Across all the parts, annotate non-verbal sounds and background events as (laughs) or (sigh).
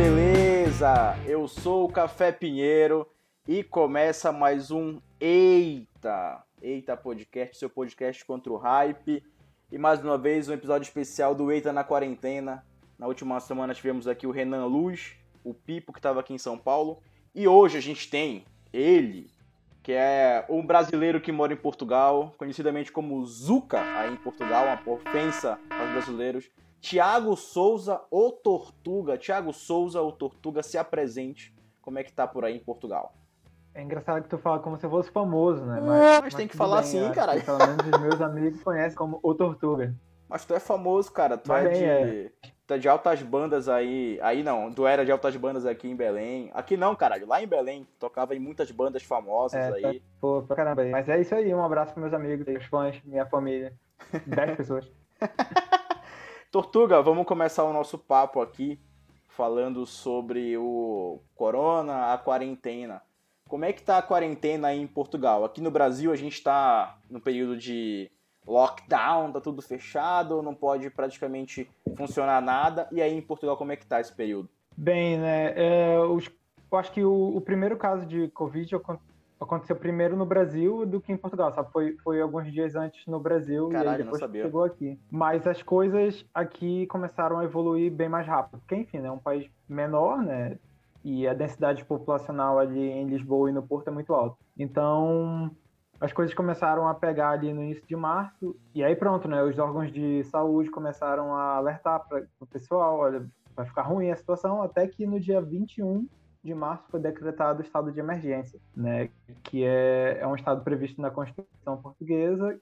beleza? Eu sou o Café Pinheiro e começa mais um Eita! Eita Podcast, seu podcast contra o hype. E mais uma vez um episódio especial do Eita na Quarentena. Na última semana tivemos aqui o Renan Luz, o Pipo que estava aqui em São Paulo. E hoje a gente tem ele, que é um brasileiro que mora em Portugal, conhecidamente como Zuca aí em Portugal, uma ofensa aos brasileiros. Tiago Souza, o Tortuga. Tiago Souza, o Tortuga, se apresente. Como é que tá por aí em Portugal? É engraçado que tu fala como se eu fosse famoso, né? Mas, mas tem que falar bem, assim, cara. Pelo menos os meus amigos conhecem como o Tortuga. Mas tu é famoso, cara. Tu é de, é. tu é de altas bandas aí. Aí não, tu era de altas bandas aqui em Belém. Aqui não, caralho. Lá em Belém, tocava em muitas bandas famosas é, aí. Tá, pô, pra caramba. Mas é isso aí. Um abraço pros meus amigos, meus fãs, minha família. Dez pessoas. (laughs) Tortuga, vamos começar o nosso papo aqui falando sobre o corona, a quarentena. Como é que tá a quarentena aí em Portugal? Aqui no Brasil a gente está no período de lockdown, tá tudo fechado, não pode praticamente funcionar nada. E aí em Portugal como é que tá esse período? Bem, né? É, eu acho que o, o, primeiro caso de Covid aconteceu primeiro no Brasil do que em Portugal, sabe? Foi, foi alguns dias antes no Brasil Caralho, e depois não chegou aqui. Mas as coisas aqui começaram a evoluir bem mais rápido. Porque, enfim, né, é um país menor, né? E a densidade populacional ali em Lisboa e no Porto é muito alta. Então, as coisas começaram a pegar ali no início de março. E aí pronto, né? Os órgãos de saúde começaram a alertar para o pessoal, olha, vai ficar ruim a situação, até que no dia 21 de março foi decretado o estado de emergência, né, que é, é um estado previsto na Constituição Portuguesa,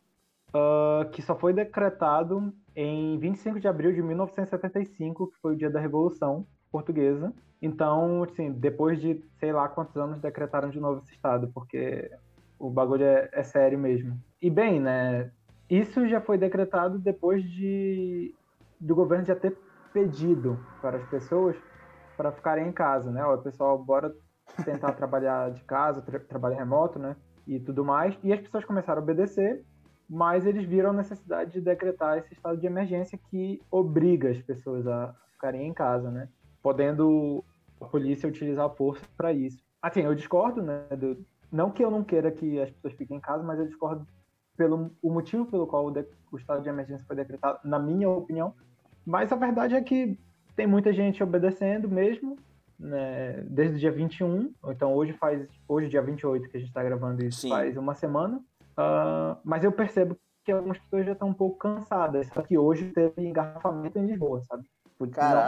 uh, que só foi decretado em 25 de abril de 1975, que foi o dia da Revolução Portuguesa. Então, assim, depois de sei lá quantos anos decretaram de novo esse estado, porque o bagulho é, é sério mesmo. E bem, né, isso já foi decretado depois de do governo já ter pedido para as pessoas para ficarem em casa, né? O pessoal, bora tentar (laughs) trabalhar de casa, tra trabalho remoto, né? E tudo mais. E as pessoas começaram a obedecer, mas eles viram a necessidade de decretar esse estado de emergência que obriga as pessoas a ficarem em casa, né? Podendo a polícia utilizar a força para isso. Assim, eu discordo, né? Do, não que eu não queira que as pessoas fiquem em casa, mas eu discordo pelo o motivo pelo qual o, de, o estado de emergência foi decretado, na minha opinião. Mas a verdade é que tem muita gente obedecendo mesmo, né, desde o dia 21, então hoje faz, hoje dia 28 que a gente está gravando isso, Sim. faz uma semana, uh, mas eu percebo que algumas pessoas já estão um pouco cansadas, só que hoje teve engarrafamento em Lisboa, sabe?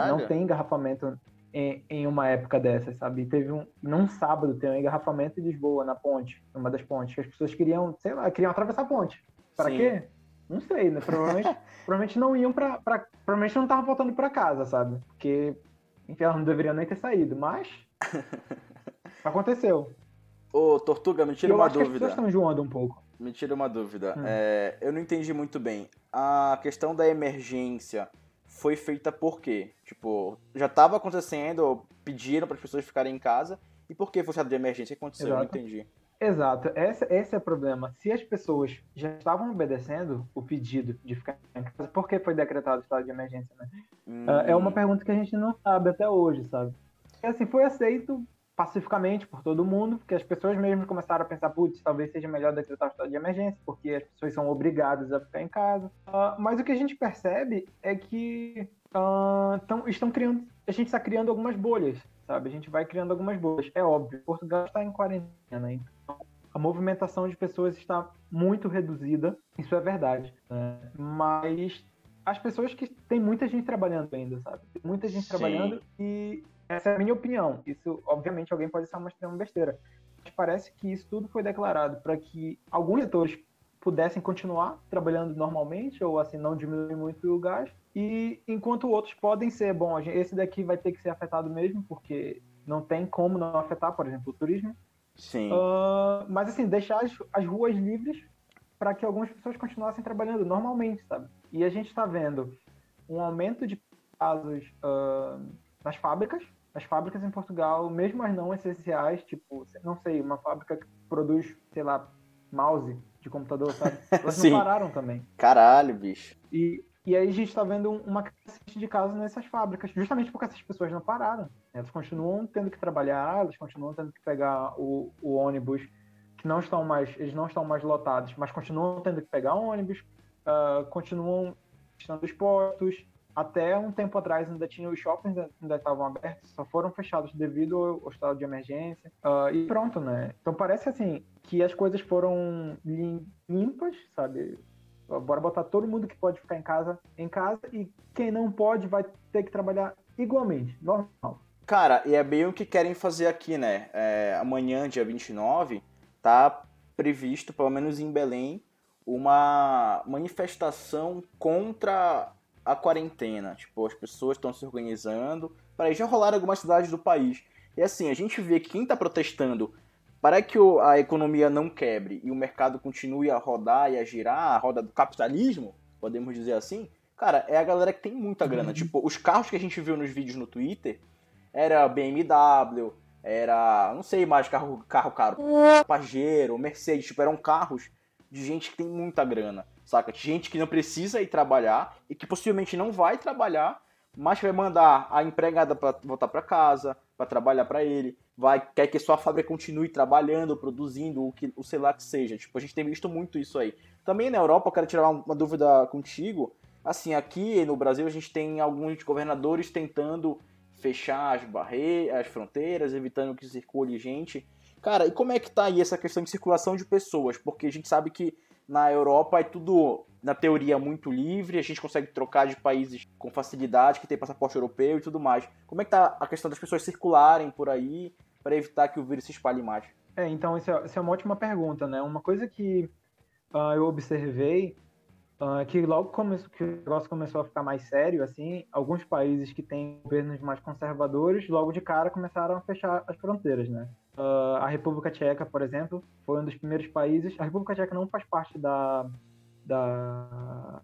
Não, não tem engarrafamento em, em, uma época dessas, sabe? Teve um, num sábado tem um engarrafamento em Lisboa, na ponte, numa das pontes, que as pessoas queriam, sei lá, queriam atravessar a ponte. Para quê? Não sei, né? Provavelmente, (laughs) provavelmente não iam pra, pra. Provavelmente não estavam voltando pra casa, sabe? Porque, enfim, elas não deveriam nem ter saído. Mas. (laughs) aconteceu. Ô, Tortuga, me tira eu uma acho dúvida. Que as estão enjoando um pouco. Me tira uma dúvida. Hum. É, eu não entendi muito bem. A questão da emergência foi feita por quê? Tipo, já estava acontecendo, pediram para as pessoas ficarem em casa. E por que foi estado de emergência? O que aconteceu? Exato. Eu não entendi. Exato, esse, esse é o problema. Se as pessoas já estavam obedecendo o pedido de ficar em casa, por que foi decretado o estado de emergência, né? Hum. É uma pergunta que a gente não sabe até hoje, sabe? E, assim, foi aceito pacificamente por todo mundo, porque as pessoas mesmo começaram a pensar, putz, talvez seja melhor decretar o estado de emergência, porque as pessoas são obrigadas a ficar em casa. Uh, mas o que a gente percebe é que uh, tão, estão criando, a gente está criando algumas bolhas, sabe? A gente vai criando algumas bolhas. É óbvio, Portugal está em quarentena, então a movimentação de pessoas está muito reduzida, isso é verdade. Né? Mas as pessoas que tem muita gente trabalhando ainda, sabe? Tem muita gente Sim. trabalhando e essa é a minha opinião. Isso, obviamente, alguém pode estar mostrando besteira. Mas parece que isso tudo foi declarado para que alguns setores pudessem continuar trabalhando normalmente ou assim não diminuir muito o gasto e enquanto outros podem ser bom esse daqui vai ter que ser afetado mesmo porque não tem como não afetar por exemplo o turismo Sim. Uh, mas assim, deixar as, as ruas livres para que algumas pessoas continuassem trabalhando normalmente, sabe? E a gente está vendo um aumento de casos uh, nas fábricas. As fábricas em Portugal, mesmo as não essenciais, tipo, não sei, uma fábrica que produz, sei lá, mouse de computador, sabe? (laughs) Elas Sim. não pararam também. Caralho, bicho. E E aí a gente está vendo uma crescente de casos nessas fábricas, justamente porque essas pessoas não pararam. Elas continuam tendo que trabalhar, elas continuam tendo que pegar o, o ônibus que não estão mais, eles não estão mais lotados, mas continuam tendo que pegar ônibus, uh, continuam estando expostos. Até um tempo atrás ainda tinha os shoppings ainda estavam abertos, só foram fechados devido ao, ao estado de emergência. Uh, e pronto, né? Então parece assim que as coisas foram limpas, sabe? Bora botar todo mundo que pode ficar em casa em casa e quem não pode vai ter que trabalhar igualmente, normal. Cara, e é bem o que querem fazer aqui, né? É, amanhã, dia 29, tá previsto, pelo menos em Belém, uma manifestação contra a quarentena. Tipo, as pessoas estão se organizando para já rolar algumas cidades do país. E assim, a gente vê que quem está protestando para que a economia não quebre e o mercado continue a rodar e a girar, a roda do capitalismo, podemos dizer assim, cara, é a galera que tem muita grana. Uhum. Tipo, os carros que a gente viu nos vídeos no Twitter era BMW, era, não sei mais, carro, carro caro, Pajero, Mercedes, tipo, eram carros de gente que tem muita grana, saca? Gente que não precisa ir trabalhar e que possivelmente não vai trabalhar, mas vai mandar a empregada para voltar para casa, para trabalhar para ele, vai quer que sua fábrica continue trabalhando, produzindo o que o sei lá que seja. Tipo, a gente tem visto muito isso aí. Também na Europa, eu quero tirar uma dúvida contigo. Assim, aqui no Brasil a gente tem alguns governadores tentando fechar as barreiras, as fronteiras, evitando que circule gente. Cara, e como é que tá aí essa questão de circulação de pessoas? Porque a gente sabe que na Europa é tudo, na teoria, muito livre, a gente consegue trocar de países com facilidade, que tem passaporte europeu e tudo mais. Como é que tá a questão das pessoas circularem por aí para evitar que o vírus se espalhe mais? É, então, isso é, é uma ótima pergunta, né? Uma coisa que uh, eu observei uh, que logo que o negócio começou a ficar mais sério, assim, alguns países que têm governos mais conservadores, logo de cara começaram a fechar as fronteiras, né? Uh, a República Tcheca, por exemplo, foi um dos primeiros países. A República Tcheca não faz parte da. da,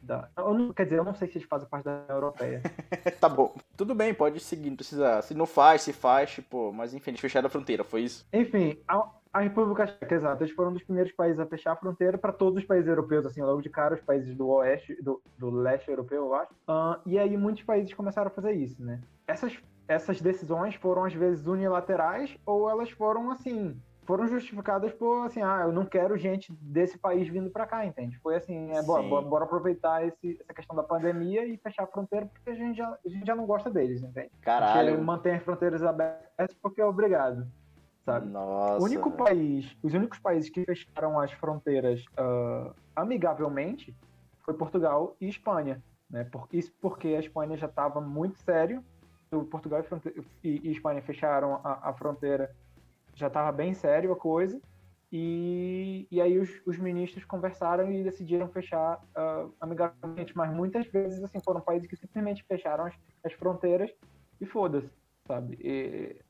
da não, quer dizer, eu não sei se eles fazem parte da Europeia. (laughs) tá bom. Tudo bem, pode seguir, não precisa. Se não faz, se faz, tipo, mas enfim, eles fecharam a fronteira, foi isso? Enfim, a, a República Tcheca, exato, eles foram um dos primeiros países a fechar a fronteira para todos os países europeus, assim, logo de cara, os países do oeste, do, do leste europeu, eu acho. Uh, e aí muitos países começaram a fazer isso, né? Essas essas decisões foram às vezes unilaterais ou elas foram assim, foram justificadas por assim, ah, eu não quero gente desse país vindo para cá, entende? Foi assim, é, bora, bora, aproveitar esse, essa questão da pandemia e fechar a fronteira porque a gente já, a gente já não gosta deles, entende? Caralho. Porque mantém as fronteiras abertas porque é obrigado, sabe? Nossa. O único país, os únicos países que fecharam as fronteiras uh, amigavelmente foi Portugal e Espanha, né? Por, isso porque a Espanha já estava muito sério Portugal e, e Espanha fecharam a, a fronteira, já estava bem sério a coisa. E, e aí os, os, ministros conversaram e decidiram fechar uh, amigavelmente, mas muitas vezes assim foram países que simplesmente fecharam as, as fronteiras e foda-se, sabe? E,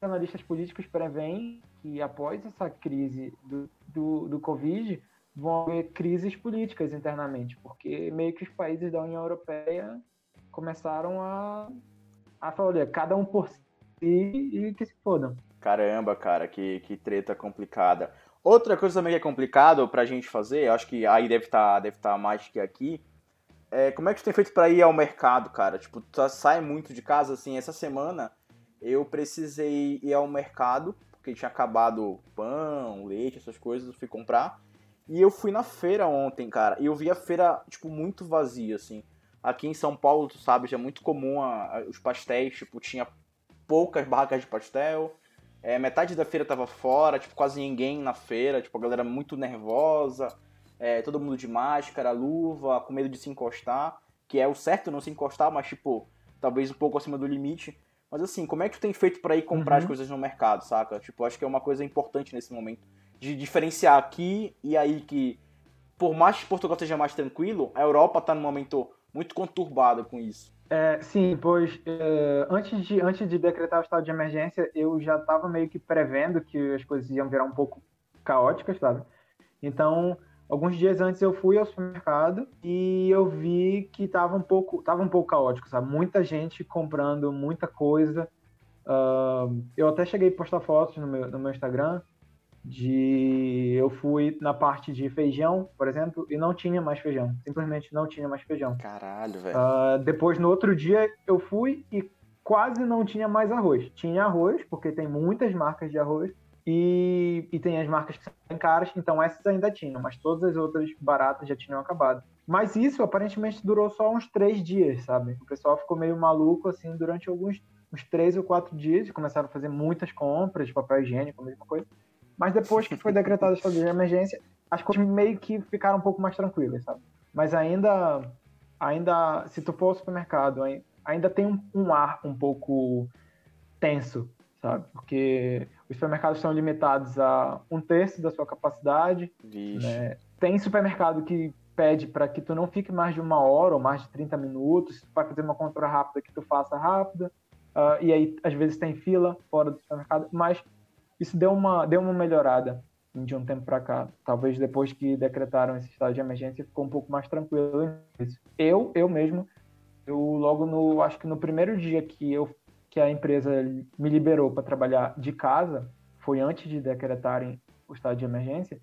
analistas políticos preveem que após essa crise do, do, do Covid vão haver crises políticas internamente, porque meio que os países da União Europeia começaram a ah, olha, cada um por si e que se fodam. Caramba, cara, que, que treta complicada. Outra coisa também que é complicado pra gente fazer, acho que aí deve estar tá, deve tá mais que aqui, é como é que tu tem feito para ir ao mercado, cara? Tipo, tu sai muito de casa, assim, essa semana eu precisei ir ao mercado, porque tinha acabado pão, leite, essas coisas, eu fui comprar. E eu fui na feira ontem, cara, e eu vi a feira, tipo, muito vazia, assim. Aqui em São Paulo, tu sabe, já é muito comum a, a, os pastéis, tipo, tinha poucas barracas de pastel. É, metade da feira tava fora, tipo, quase ninguém na feira, tipo, a galera muito nervosa, é, todo mundo de máscara, luva, com medo de se encostar, que é o certo não se encostar, mas, tipo, talvez um pouco acima do limite. Mas assim, como é que tu tem feito para ir comprar uhum. as coisas no mercado, saca? Tipo, acho que é uma coisa importante nesse momento. De diferenciar aqui e aí que, por mais que Portugal seja mais tranquilo, a Europa tá no momento muito conturbada com isso. É, sim, pois é, antes, de, antes de decretar o estado de emergência, eu já estava meio que prevendo que as coisas iam virar um pouco caóticas, sabe? Então, alguns dias antes eu fui ao supermercado e eu vi que estava um pouco, tava um pouco caótico, sabe? Muita gente comprando muita coisa. Uh, eu até cheguei a postar fotos no meu, no meu Instagram De eu fui na parte de feijão, por exemplo, e não tinha mais feijão. Simplesmente não tinha mais feijão. Caralho, velho. Uh, depois, no outro dia, eu fui e quase não tinha mais arroz. Tinha arroz, porque tem muitas marcas de arroz, e, e tem as marcas que são caras, então essas ainda tinham, mas todas as outras baratas já tinham acabado. Mas isso aparentemente durou só uns três dias, sabe? O pessoal ficou meio maluco assim durante alguns uns três ou quatro dias e começaram a fazer muitas compras de papel higiênico, a mesma coisa. Mas depois que foi decretada a estado de emergência, as coisas meio que ficaram um pouco mais tranquilas, sabe? Mas ainda, ainda se tu for ao supermercado, ainda tem um, um ar um pouco tenso, sabe? Porque os supermercados são limitados a um terço da sua capacidade. Né? Tem supermercado que pede para que tu não fique mais de uma hora ou mais de 30 minutos. Se tu vai fazer uma compra rápida, que tu faça rápida. Uh, e aí, às vezes, tem fila fora do supermercado. Mas isso deu uma, deu uma melhorada de um tempo para cá. Talvez depois que decretaram esse estado de emergência, ficou um pouco mais tranquilo. Eu, eu mesmo, eu logo no, acho que no primeiro dia que eu que a empresa me liberou para trabalhar de casa, foi antes de decretarem o estado de emergência,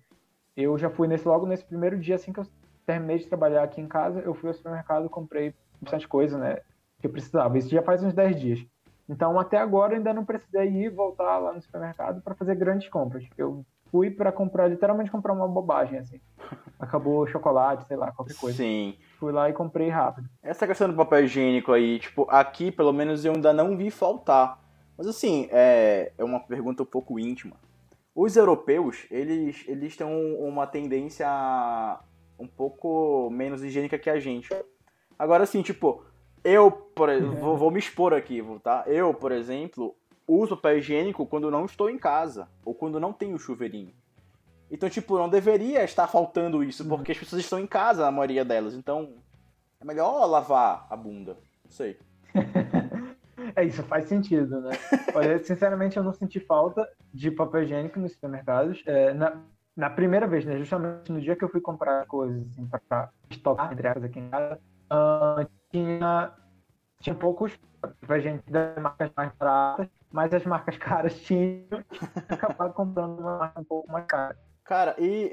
eu já fui nesse logo nesse primeiro dia, assim que eu terminei de trabalhar aqui em casa, eu fui ao supermercado, comprei bastante coisa, né, que eu precisava. Isso já faz uns 10 dias. Então, até agora, ainda não precisei ir voltar lá no supermercado para fazer grandes compras. Eu fui para comprar, literalmente comprar uma bobagem, assim. (laughs) Acabou chocolate, sei lá, qualquer coisa. Sim. Fui lá e comprei rápido. Essa questão do papel higiênico aí, tipo, aqui pelo menos eu ainda não vi faltar. Mas assim, é, é uma pergunta um pouco íntima. Os europeus, eles, eles têm uma tendência um pouco menos higiênica que a gente. Agora, assim, tipo, eu, por, vou, vou me expor aqui, tá? Eu, por exemplo, uso papel higiênico quando não estou em casa ou quando não tenho chuveirinho. Então, tipo, não deveria estar faltando isso, uhum. porque as pessoas estão em casa, a maioria delas. Então, é melhor lavar a bunda. Não sei. (laughs) é, isso faz sentido, né? Olha, (laughs) sinceramente, eu não senti falta de papel higiênico nos supermercados. É, na, na primeira vez, né? Justamente no dia que eu fui comprar coisas assim, para estocar, entre aspas, aqui em casa, uh, tinha, tinha poucos pra gente das marcas mais baratas, mas as marcas (laughs) caras tinham acabado comprando uma marca um pouco mais cara. Cara, e,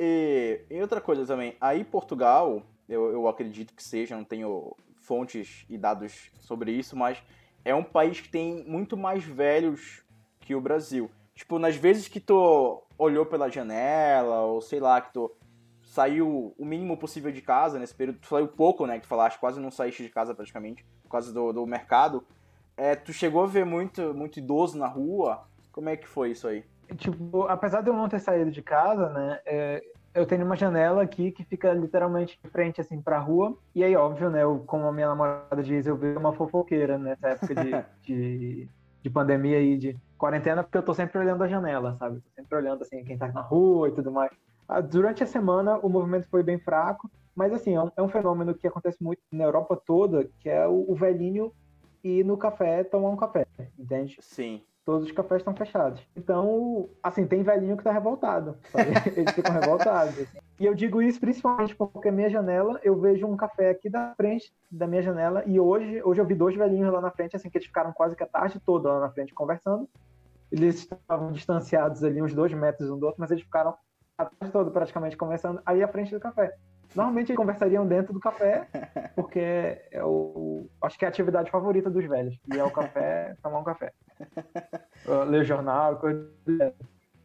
e, e, outra coisa também, aí Portugal, eu, eu acredito que seja, não tenho fontes e dados sobre isso, mas é um país que tem muito mais velhos que o Brasil. Tipo, nas vezes que tu olhou pela janela, ou sei lá, que tu saiu o mínimo possível de casa nesse período, tu saiu pouco, né, que tu falaste, quase não saíste de casa praticamente, por causa do, do mercado, é, tu chegou a ver muito, muito idoso na rua? Como é que foi isso aí? tipo, apesar de eu não ter saído de casa, né, é, eu tenho uma janela aqui que fica literalmente de frente, assim, pra rua. E aí, óbvio, né, eu, como a minha namorada diz, eu vi uma fofoqueira nessa época de, (laughs) de, de, pandemia e de quarentena, porque eu tô sempre olhando a janela, sabe? Tô sempre olhando, assim, quem tá na rua e tudo mais. Ah, durante a semana, o movimento foi bem fraco, mas, assim, é um, é um fenômeno que acontece muito na Europa toda, que é o, o velhinho ir no café tomar um café, entende? Sim todos os cafés estão fechados. Então, assim, tem velhinho que tá revoltado. Sabe? (laughs) Eles ficam revoltados. Assim. E eu digo isso principalmente porque a minha janela, eu vejo um café aqui da frente da minha janela e hoje, hoje eu vi dois velhinhos lá na frente, assim, que eles ficaram quase que a tarde toda lá na frente conversando. Eles estavam distanciados ali uns dois metros um do outro, mas eles ficaram a tarde toda praticamente conversando aí à frente do café. Normalmente eles conversariam dentro do café, (laughs) porque é o, acho que é a atividade favorita dos velhos. E é o café, (laughs) tomar um café. (laughs) Ler jornal, coisa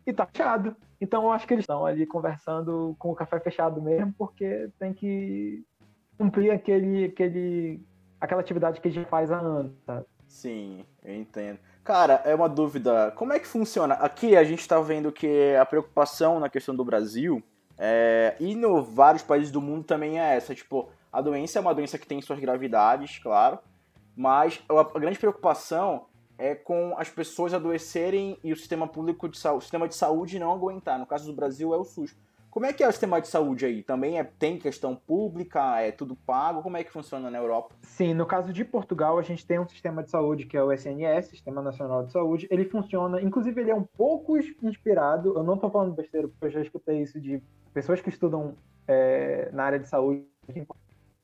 E tá fechado. Então eu acho que eles estão ali conversando com o café fechado mesmo, porque tem que cumprir aquele, aquele, aquela atividade que a gente faz há anos, sabe? Sim, eu entendo. Cara, é uma dúvida. Como é que funciona? Aqui a gente está vendo que a preocupação na questão do Brasil é, e no vários países do mundo também é essa. Tipo, a doença é uma doença que tem suas gravidades, claro, mas a grande preocupação é com as pessoas adoecerem e o sistema público de saúde, sistema de saúde não aguentar. No caso do Brasil é o SUS. Como é que é o sistema de saúde aí? Também é, tem questão pública? É tudo pago? Como é que funciona na Europa? Sim, no caso de Portugal, a gente tem um sistema de saúde que é o SNS, Sistema Nacional de Saúde. Ele funciona, inclusive ele é um pouco inspirado, eu não estou falando besteira, porque eu já escutei isso de pessoas que estudam é, na área de saúde,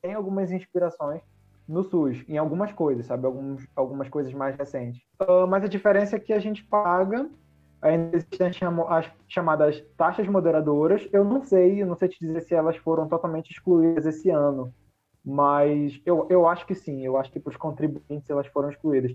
tem algumas inspirações no SUS, em algumas coisas, sabe? Alguns, algumas coisas mais recentes. Uh, mas a diferença é que a gente paga ainda existem as chamadas taxas moderadoras. Eu não sei, eu não sei te dizer se elas foram totalmente excluídas esse ano, mas eu, eu acho que sim, eu acho que para os contribuintes elas foram excluídas.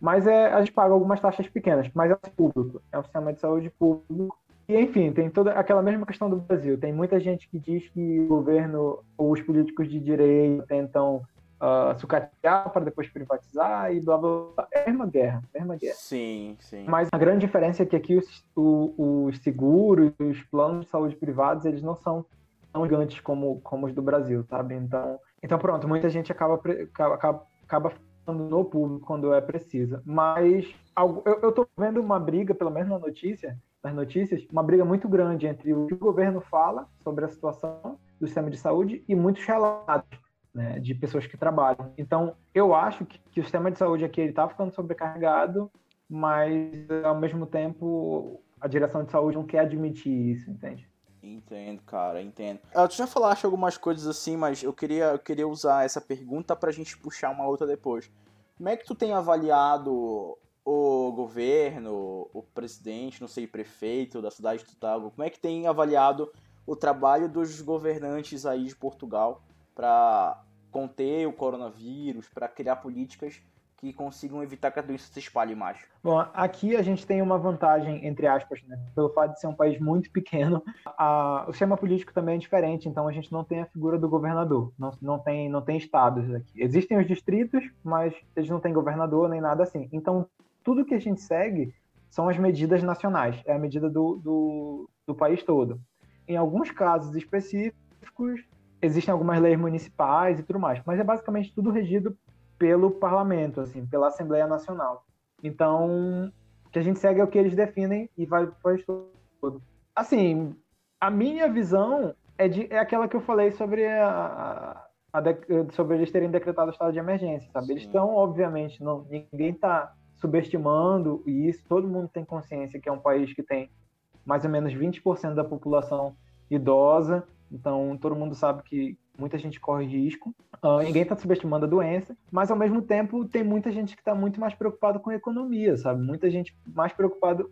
Mas é, a gente paga algumas taxas pequenas, mas é público, é um sistema de saúde público. E, enfim, tem toda aquela mesma questão do Brasil. Tem muita gente que diz que o governo ou os políticos de direita tentam uh, sucatear para depois privatizar e blá blá blá. É a mesma guerra, a mesma guerra. Sim, sim. Mas a grande diferença é que aqui os, os seguros, os planos de saúde privados, eles não são tão gigantes como, como os do Brasil, sabe? Então, então pronto, muita gente acaba, acaba, acaba no público quando é precisa. Mas eu, eu tô vendo uma briga, pelo menos na notícia, nas notícias, uma briga muito grande entre o que o governo fala sobre a situação do sistema de saúde e muitos relatos né, de pessoas que trabalham. Então, eu acho que, que o sistema de saúde aqui está ficando sobrecarregado, mas ao mesmo tempo a direção de saúde não quer admitir isso, entende? Entendo, cara, entendo. Ah, tu já falaste algumas coisas assim, mas eu queria, eu queria usar essa pergunta pra gente puxar uma outra depois. Como é que tu tem avaliado o governo, o presidente, não sei, prefeito da cidade de Tutago, como é que tem avaliado o trabalho dos governantes aí de Portugal para conter o coronavírus, para criar políticas que consigam evitar que a doença se espalhe mais? Bom, aqui a gente tem uma vantagem, entre aspas, né? pelo fato de ser um país muito pequeno, a, o sistema político também é diferente, então a gente não tem a figura do governador, não, não, tem, não tem estados aqui. Existem os distritos, mas eles não têm governador nem nada assim. Então tudo que a gente segue são as medidas nacionais, é a medida do, do, do país todo. Em alguns casos específicos, existem algumas leis municipais e tudo mais, mas é basicamente tudo regido pelo parlamento, assim, pela Assembleia Nacional. Então, o que a gente segue é o que eles definem e vai para o todo. Assim, a minha visão é, de, é aquela que eu falei sobre a, a, a sobre eles terem decretado o estado de emergência, sabe? Sim. Eles estão, obviamente, não, ninguém está subestimando isso. Todo mundo tem consciência que é um país que tem mais ou menos 20% da população idosa, então todo mundo sabe que muita gente corre risco. Uh, ninguém está subestimando a doença, mas ao mesmo tempo tem muita gente que está muito mais preocupado com a economia, sabe? Muita gente mais preocupado.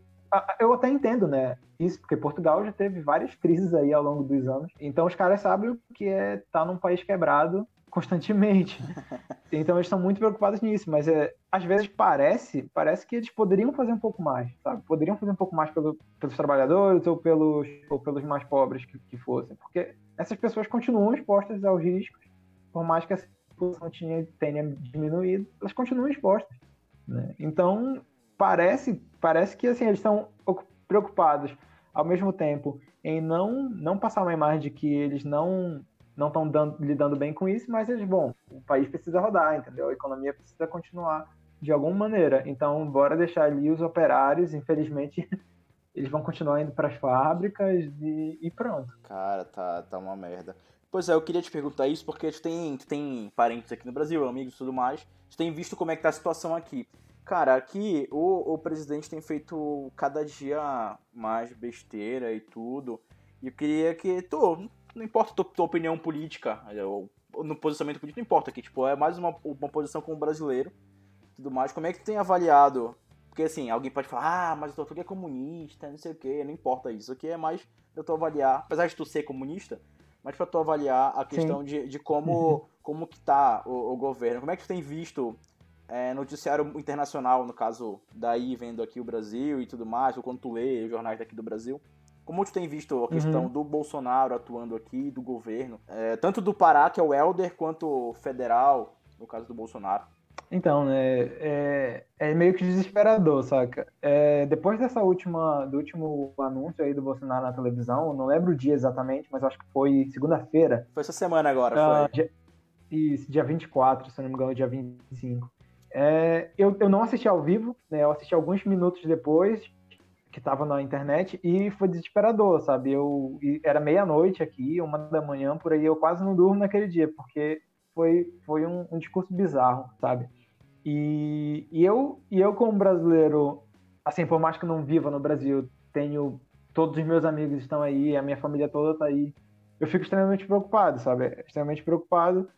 Eu até entendo, né? Isso, porque Portugal já teve várias crises aí ao longo dos anos. Então os caras sabem o que é estar tá num país quebrado constantemente. (laughs) Então eles estão muito preocupados nisso, mas é, às vezes parece, parece que eles poderiam fazer um pouco mais, sabe? Poderiam fazer um pouco mais pelo, pelos trabalhadores ou pelos, ou pelos mais pobres que, que fossem, porque essas pessoas continuam expostas aos riscos, por mais que a população tenha, tenha diminuído, elas continuam expostas. Né? Então parece, parece que assim eles estão preocupados ao mesmo tempo em não não passar uma imagem de que eles não não estão lidando bem com isso, mas eles, bom, o país precisa rodar, entendeu? A economia precisa continuar de alguma maneira. Então, bora deixar ali os operários, infelizmente, (laughs) eles vão continuar indo para as fábricas e, e, pronto. Cara, tá, tá uma merda. Pois é, eu queria te perguntar isso porque tu tem, tu tem parentes aqui no Brasil, amigos e tudo mais. Tu tem visto como é que tá a situação aqui. Cara, aqui o, o presidente tem feito cada dia mais besteira e tudo. E eu queria que tu, não importa a tua, tua opinião política, ou, no posicionamento político, não importa aqui, tipo, é mais uma, uma posição como brasileiro tudo mais. Como é que tu tem avaliado? Porque assim, alguém pode falar, ah, mas o doutor é comunista, não sei o que, não importa isso. Aqui é mais pra tu avaliar, apesar de tu ser comunista, mas pra tu avaliar a questão de, de como, como que tá o, o, governo. Como é que tu tem visto é, noticiário internacional, no caso, daí vendo aqui o Brasil e tudo mais, ou quando tu lê os jornais daqui do Brasil? Como tu tem visto a questão uhum. do Bolsonaro atuando aqui, do governo, é, tanto do Pará, que é o Helder, quanto federal, no caso do Bolsonaro? Então, né, é, é meio que desesperador, saca? É, depois dessa última, do último anúncio aí do Bolsonaro na televisão, não lembro o dia exatamente, mas acho que foi segunda-feira. Foi essa semana agora, uh, foi? Dia, isso, dia 24, se não me engano, dia 25. É, eu, eu não assisti ao vivo, né, eu assisti alguns minutos depois, que estava na internet e foi desesperador, sabe? Eu era meia-noite aqui, uma da manhã por aí, eu quase não durmo naquele dia, porque foi, foi um, um discurso bizarro, sabe? E, e, eu, e eu, como brasileiro, assim, por mais que não viva no Brasil, tenho. Todos os meus amigos estão aí, a minha família toda está aí. Eu fico extremamente preocupado, sabe? Extremamente preocupado,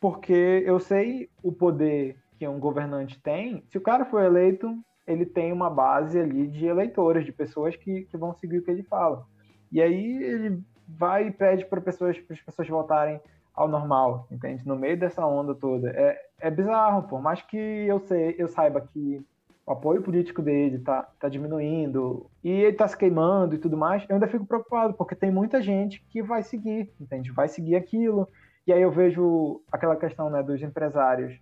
porque eu sei o poder que um governante tem. Se o cara for eleito, ele tem uma base ali de eleitores, de pessoas que, que vão seguir o que ele fala. E aí ele vai e pede para pessoas, as pessoas voltarem ao normal, entende? No meio dessa onda toda. É, é bizarro, por mais que eu, sei, eu saiba que o apoio político dele tá, tá diminuindo e ele tá se queimando e tudo mais, eu ainda fico preocupado, porque tem muita gente que vai seguir, entende? Vai seguir aquilo. E aí eu vejo aquela questão né, dos empresários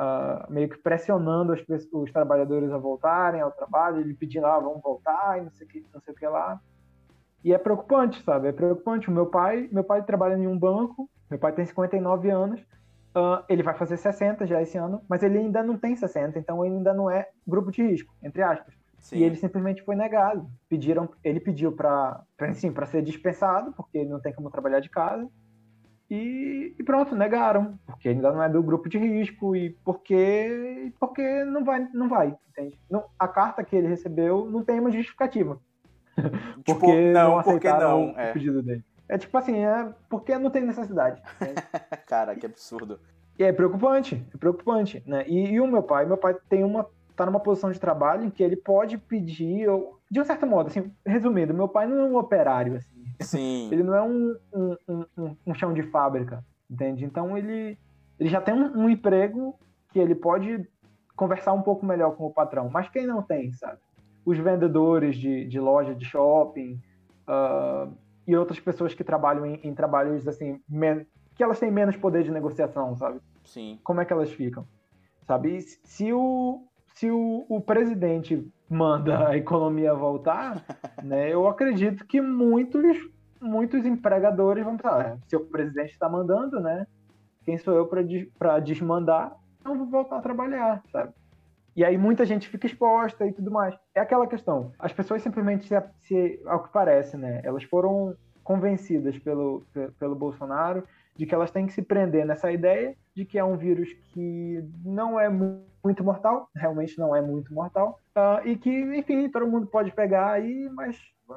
uh, meio que pressionando os, os, trabalhadores a voltarem ao trabalho, ele pedindo, ah, vamos voltar e não sei o que, não sei o que lá. E é preocupante, sabe? É preocupante. O meu pai, meu pai trabalha em um banco, meu pai tem 59 anos, uh, ele vai fazer 60 já esse ano, mas ele ainda não tem 60, então ele ainda não é grupo de risco, entre aspas. Sim. E ele simplesmente foi negado. Pediram, ele pediu para, sim, para ser dispensado, porque ele não tem como trabalhar de casa. E, e, pronto, negaram, porque ainda não é do grupo de risco e porque porque não vai, não vai, entende? Não, a carta que ele recebeu não tem uma justificativa. Tipo, porque não, não aceitaram porque não, é. o pedido dele. É tipo assim, é porque não tem necessidade. (laughs) Cara, que absurdo. E é preocupante, é preocupante, né? E, e, o meu pai, meu pai tem uma tá numa posição de trabalho em que ele pode pedir, de um certo modo, assim, resumindo, meu pai não é um operário, assim. Sim. Ele não é um, um, um, um chão de fábrica, entende? Então ele, ele já tem um, um emprego que ele pode conversar um pouco melhor com o patrão. Mas quem não tem, sabe? Os vendedores de, de loja de shopping, uh, e outras pessoas que trabalham em, em trabalhos assim, que elas têm menos poder de negociação, sabe? Sim. Como é que elas ficam? Sabe? E se o, se o, o presidente manda a economia voltar, (laughs) né, eu acredito que muitos, muitos empregadores vão pensar, ah, se o presidente está mandando, né? Quem sou eu para desmandar? Não vou voltar a trabalhar, sabe? E aí muita gente fica exposta e tudo mais. É aquela questão. As pessoas simplesmente, se, se, ao que parece, né? Elas foram convencidas pelo, pelo Bolsonaro de que elas têm que se prender nessa ideia de que é um vírus que não é muito mortal, realmente não é muito mortal, uh, e que, enfim, todo mundo pode pegar aí, mas uh,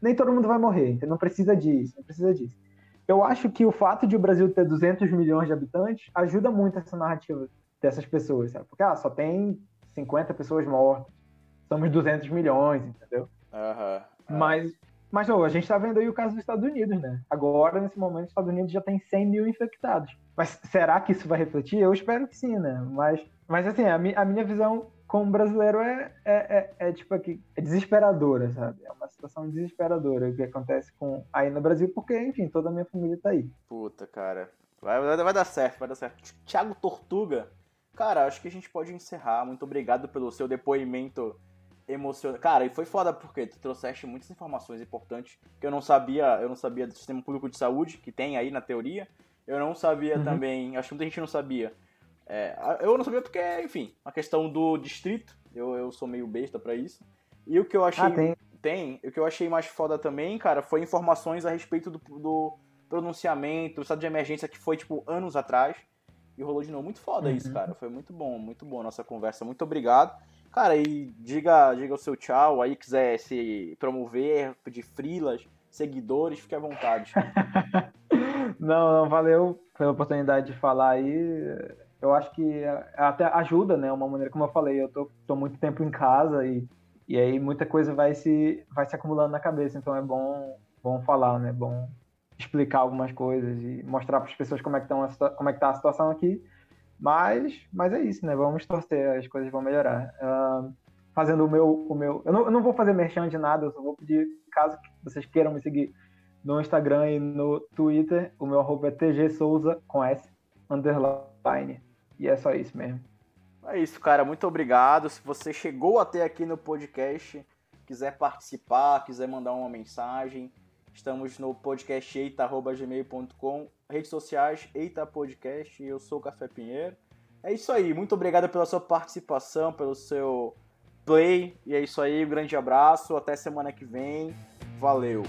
nem todo mundo vai morrer, então não precisa disso, não precisa disso. Eu acho que o fato de o Brasil ter 200 milhões de habitantes ajuda muito essa narrativa dessas pessoas, sabe? Porque, ah, só tem 50 pessoas mortas, somos 200 milhões, entendeu? Uhum. Mas, mas a gente tá vendo aí o caso dos Estados Unidos, né? Agora, nesse momento, os Estados Unidos já tem 100 mil infectados. Mas será que isso vai refletir? Eu espero que sim, né? Mas, mas assim, a, mi, a minha visão como brasileiro é, é, é, é, tipo aqui, é desesperadora, sabe? É uma situação desesperadora o que acontece com aí no Brasil, porque, enfim, toda a minha família tá aí. Puta, cara. Vai, vai, vai dar certo, vai dar certo. Thiago Tortuga Cara, acho que a gente pode encerrar. Muito obrigado pelo seu depoimento emocionante. Cara, e foi foda porque tu trouxeste muitas informações importantes que eu não sabia, eu não sabia do sistema público de saúde que tem aí na teoria. Eu não sabia uhum. também, acho que muita gente não sabia. É, eu não sabia porque, enfim, a questão do distrito, eu, eu sou meio besta para isso. E o que eu achei. Ah, tem. tem. O que eu achei mais foda também, cara, foi informações a respeito do, do pronunciamento, do estado de emergência que foi, tipo, anos atrás e rolou de novo. Muito foda uhum. isso, cara. Foi muito bom, muito bom a nossa conversa. Muito obrigado. Cara, e diga, diga o seu tchau aí, quiser se promover, pedir frilas, seguidores, fique à vontade. (laughs) não, não, valeu pela oportunidade de falar aí. Eu acho que até ajuda, né? Uma maneira, como eu falei, eu tô, tô muito tempo em casa e, e aí muita coisa vai se, vai se acumulando na cabeça, então é bom, bom falar, né? Bom explicar algumas coisas e mostrar para as pessoas como é que estão como é que tá a situação aqui. Mas, mas é isso, né? Vamos torcer, as coisas vão melhorar. Uh, fazendo o meu, o meu, eu não, eu não vou fazer merchan de nada, eu só vou pedir caso vocês queiram me seguir no Instagram e no Twitter, o meu arroba é tgsouza com S underline. E é só isso mesmo. É isso, cara. Muito obrigado. Se você chegou até aqui no podcast, quiser participar, quiser mandar uma mensagem, Estamos no podcast redes sociais Eita Podcast, eu sou o Café Pinheiro. É isso aí, muito obrigado pela sua participação, pelo seu play. E é isso aí, um grande abraço, até semana que vem. Valeu!